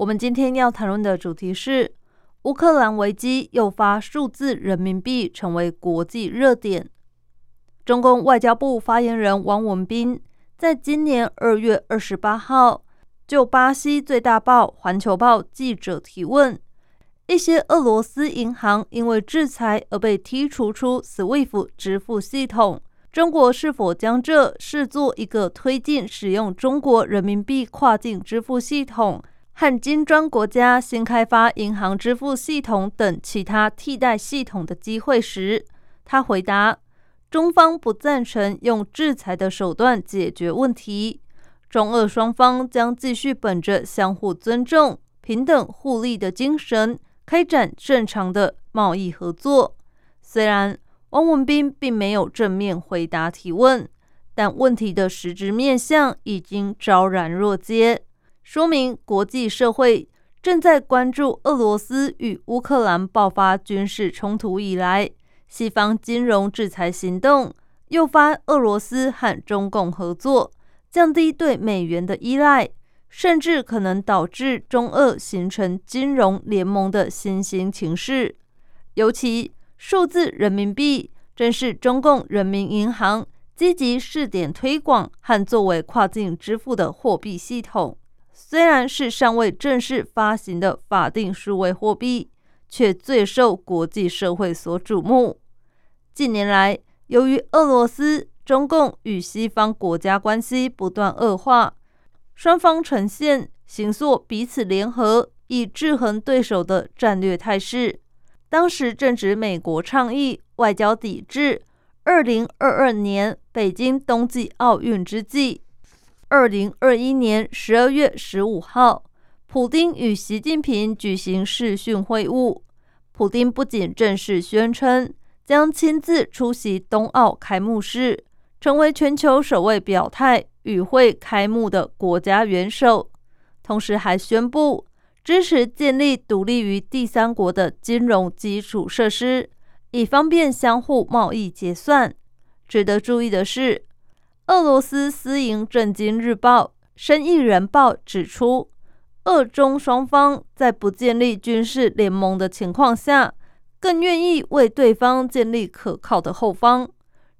我们今天要谈论的主题是乌克兰危机诱发数字人民币成为国际热点。中共外交部发言人王文斌在今年二月二十八号就巴西最大报《环球报》记者提问：一些俄罗斯银行因为制裁而被剔除出 SWIFT 支付系统。中国是否将这视作一个推进使用中国人民币跨境支付系统和金砖国家新开发银行支付系统等其他替代系统的机会时，他回答：中方不赞成用制裁的手段解决问题。中俄双方将继续本着相互尊重、平等互利的精神，开展正常的贸易合作。虽然。汪文斌并没有正面回答提问，但问题的实质面向已经昭然若揭，说明国际社会正在关注俄罗斯与乌克兰爆发军事冲突以来，西方金融制裁行动诱发俄罗斯和中共合作，降低对美元的依赖，甚至可能导致中俄形成金融联盟的新兴情势，尤其。数字人民币正是中共人民银行积极试点推广和作为跨境支付的货币系统。虽然是尚未正式发行的法定数位货币，却最受国际社会所瞩目。近年来，由于俄罗斯、中共与西方国家关系不断恶化，双方呈现形塑彼此联合以制衡对手的战略态势。当时正值美国倡议外交抵制二零二二年北京冬季奥运之际。二零二一年十二月十五号，普京与习近平举行视讯会晤。普京不仅正式宣称将亲自出席冬奥开幕式，成为全球首位表态与会开幕的国家元首，同时还宣布。支持建立独立于第三国的金融基础设施，以方便相互贸易结算。值得注意的是，俄罗斯私营《震惊日报》《生意人报》指出，俄中双方在不建立军事联盟的情况下，更愿意为对方建立可靠的后方。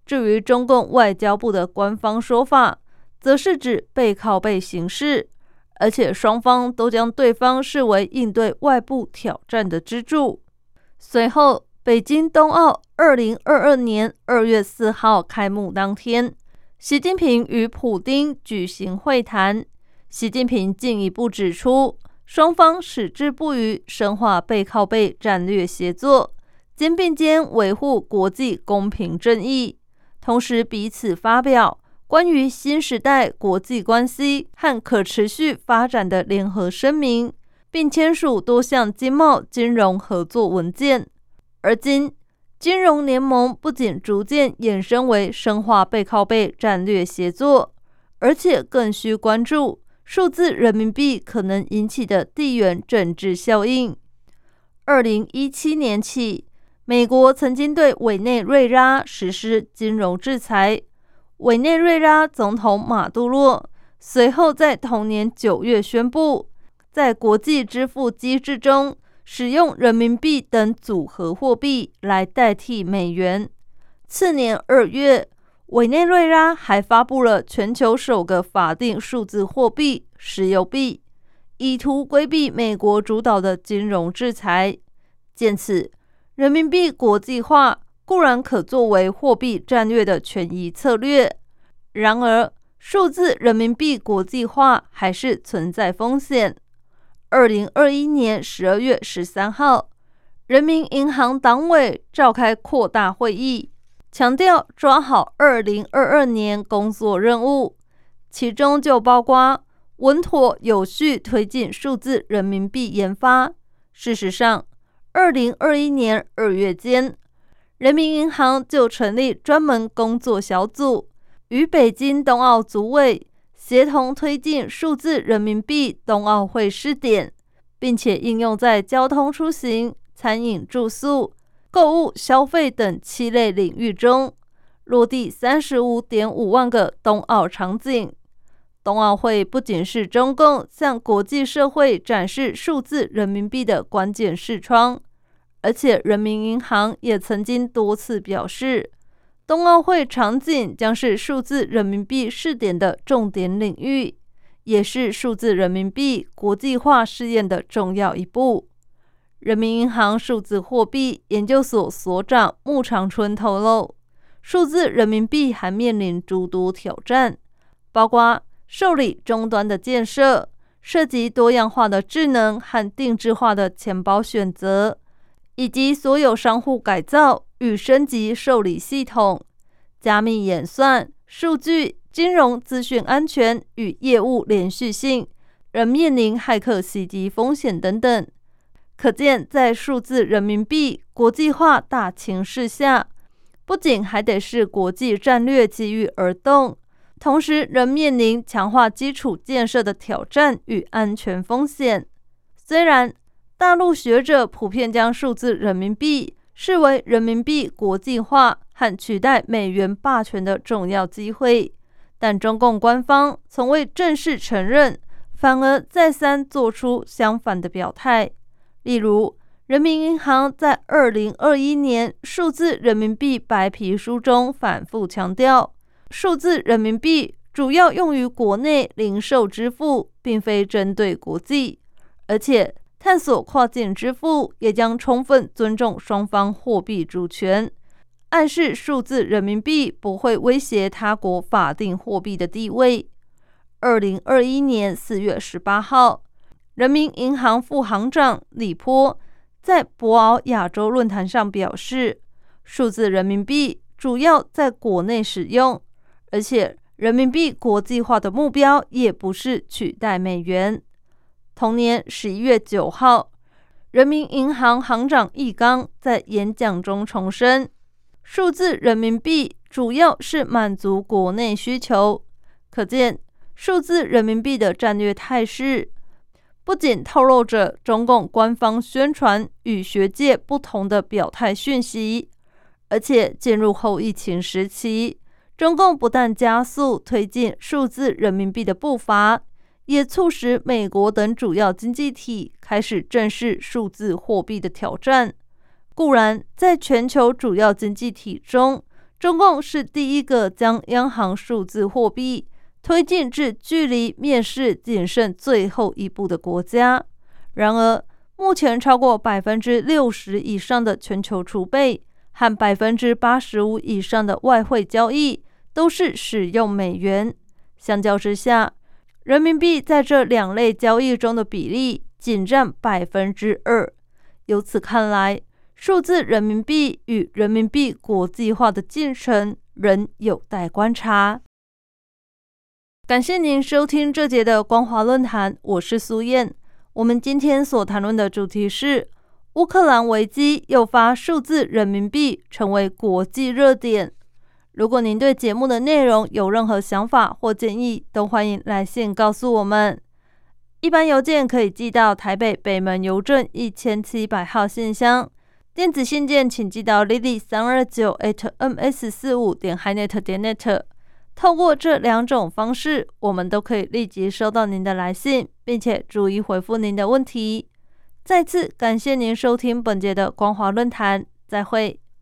至于中共外交部的官方说法，则是指背靠背形式。而且双方都将对方视为应对外部挑战的支柱。随后，北京冬奥二零二二年二月四号开幕当天，习近平与普京举行会谈。习近平进一步指出，双方矢志不渝深化背靠背战略协作，肩并肩维护国际公平正义，同时彼此发表。关于新时代国际关系和可持续发展的联合声明，并签署多项经贸金融合作文件。而今，金融联盟不仅逐渐衍生为深化背靠背战略协作，而且更需关注数字人民币可能引起的地缘政治效应。二零一七年起，美国曾经对委内瑞拉实施金融制裁。委内瑞拉总统马杜罗随后在同年九月宣布，在国际支付机制中使用人民币等组合货币来代替美元。次年二月，委内瑞拉还发布了全球首个法定数字货币——石油币，以图规避美国主导的金融制裁。见此，人民币国际化。固然可作为货币战略的权宜策略，然而数字人民币国际化还是存在风险。二零二一年十二月十三号，人民银行党委召开扩大会议，强调抓好二零二二年工作任务，其中就包括稳妥有序推进数字人民币研发。事实上，二零二一年二月间，人民银行就成立专门工作小组，与北京冬奥组委协同推进数字人民币冬奥会试点，并且应用在交通出行、餐饮住宿、购物消费等七类领域中。落地三十五点五万个冬奥场景。冬奥会不仅是中共向国际社会展示数字人民币的关键视窗，而且人民银行也曾经多次表示，冬奥会场景将是数字人民币试点的重点领域，也是数字人民币国际化试验的重要一步。人民银行数字货币研究所所长穆长春透露。数字人民币还面临诸多挑战，包括受理终端的建设，涉及多样化的智能和定制化的钱包选择，以及所有商户改造与升级受理系统、加密演算、数据、金融资讯安全与业务连续性，仍面临骇客袭击风险等等。可见，在数字人民币国际化大情势下。不仅还得是国际战略机遇而动，同时仍面临强化基础建设的挑战与安全风险。虽然大陆学者普遍将数字人民币视为人民币国际化和取代美元霸权的重要机会，但中共官方从未正式承认，反而再三做出相反的表态，例如。人民银行在二零二一年数字人民币白皮书中反复强调，数字人民币主要用于国内零售支付，并非针对国际，而且探索跨境支付也将充分尊重双方货币主权，暗示数字人民币不会威胁他国法定货币的地位。二零二一年四月十八号，人民银行副行长李波。在博鳌亚洲论坛上表示，数字人民币主要在国内使用，而且人民币国际化的目标也不是取代美元。同年十一月九号，人民银行行长易纲在演讲中重申，数字人民币主要是满足国内需求，可见数字人民币的战略态势。不仅透露着中共官方宣传与学界不同的表态讯息，而且进入后疫情时期，中共不但加速推进数字人民币的步伐，也促使美国等主要经济体开始正视数字货币的挑战。固然，在全球主要经济体中，中共是第一个将央行数字货币。推进至距离面试仅剩最后一步的国家。然而，目前超过百分之六十以上的全球储备和百分之八十五以上的外汇交易都是使用美元。相较之下，人民币在这两类交易中的比例仅占百分之二。由此看来，数字人民币与人民币国际化的进程仍有待观察。感谢您收听这节的光华论坛，我是苏燕。我们今天所谈论的主题是乌克兰危机诱发数字人民币成为国际热点。如果您对节目的内容有任何想法或建议，都欢迎来信告诉我们。一般邮件可以寄到台北北门邮政一千七百号信箱，电子信件请寄到 lily 三二九 atms 四五点 hinet 点 net。透过这两种方式，我们都可以立即收到您的来信，并且逐一回复您的问题。再次感谢您收听本节的光华论坛，再会。